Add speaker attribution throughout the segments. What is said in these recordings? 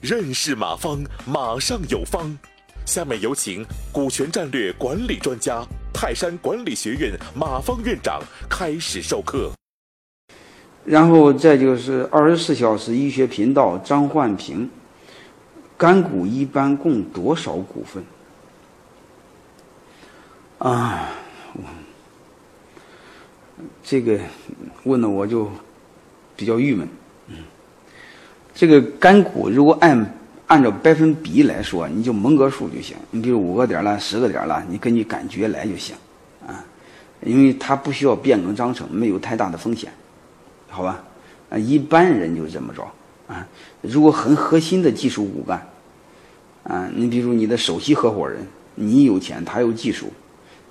Speaker 1: 认识马方，马上有方。下面有请股权战略管理专家、泰山管理学院马方院长开始授课。
Speaker 2: 然后再就是二十四小时医学频道张焕平，干股一般共多少股份？啊，这个问的我就比较郁闷。嗯，这个干股如果按按照百分比来说，你就蒙个数就行。你比如五个点了，十个点了，你根据感觉来就行啊，因为它不需要变更章程，没有太大的风险。好吧，啊，一般人就这么着啊。如果很核心的技术骨干，啊，你比如你的首席合伙人，你有钱，他有技术，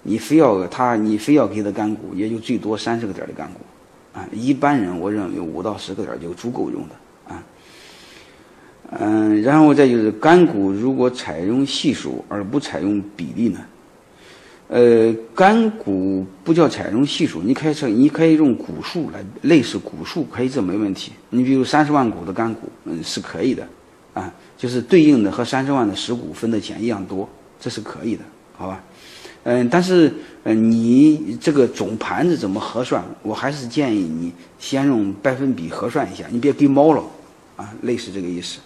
Speaker 2: 你非要他，你非要给他干股，也就最多三十个点的干股，啊，一般人我认为五到十个点就足够用的啊。嗯，然后再就是干股，如果采用系数而不采用比例呢？呃，干股不叫采用系数，你可以说你可以用股数来，类似股数可以这没问题。你比如三十万股的干股，嗯，是可以的，啊，就是对应的和三十万的实股分的钱一样多，这是可以的，好吧？嗯，但是嗯，你这个总盘子怎么核算？我还是建议你先用百分比核算一下，你别给猫了，啊，类似这个意思。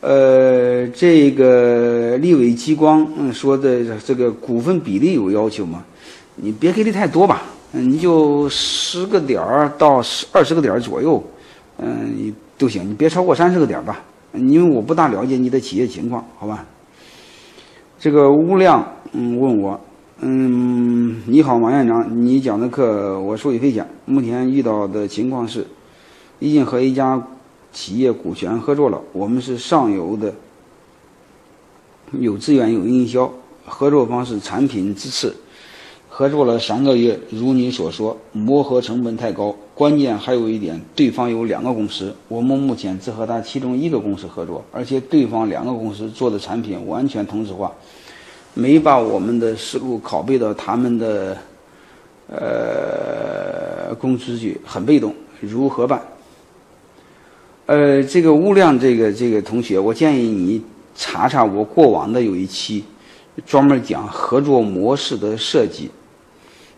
Speaker 2: 呃，这个立伟激光嗯说的这个股份比例有要求吗？你别给的太多吧，嗯，你就十个点儿到十二十个点儿左右，嗯，都行，你别超过三十个点儿吧，因为我不大了解你的企业情况，好吧？这个吴亮嗯问我，嗯，你好，马院长，你讲的课我受益匪浅。目前遇到的情况是，已经和一家。企业股权合作了，我们是上游的，有资源有营销，合作方是产品支持，合作了三个月，如你所说，磨合成本太高，关键还有一点，对方有两个公司，我们目前只和他其中一个公司合作，而且对方两个公司做的产品完全同质化，没把我们的思路拷贝到他们的，呃，公司去，很被动，如何办？呃，这个吴亮，这个这个同学，我建议你查查我过往的有一期，专门讲合作模式的设计，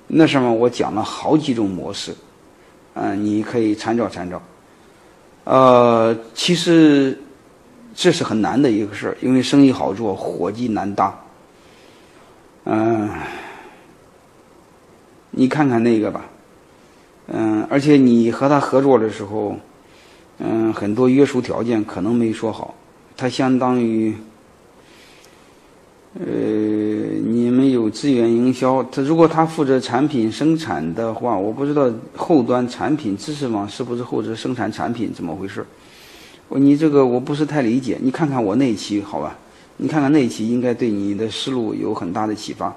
Speaker 2: 那上面我讲了好几种模式，嗯，你可以参照参照。呃，其实这是很难的一个事儿，因为生意好做，伙计难搭。嗯，你看看那个吧，嗯，而且你和他合作的时候。嗯，很多约束条件可能没说好，他相当于，呃，你们有资源营销，他如果他负责产品生产的话，我不知道后端产品知识网是不是负责生产产品怎么回事？你这个我不是太理解，你看看我那期好吧？你看看那一期应该对你的思路有很大的启发。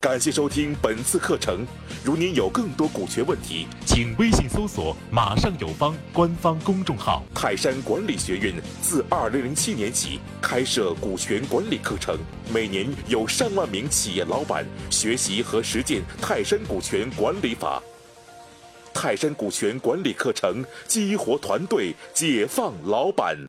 Speaker 1: 感谢收听本次课程。如您有更多股权问题，请微信搜索“马上有方”官方公众号。泰山管理学院自二零零七年起开设股权管理课程，每年有上万名企业老板学习和实践泰山股权管理法。泰山股权管理课程激活团队，解放老板。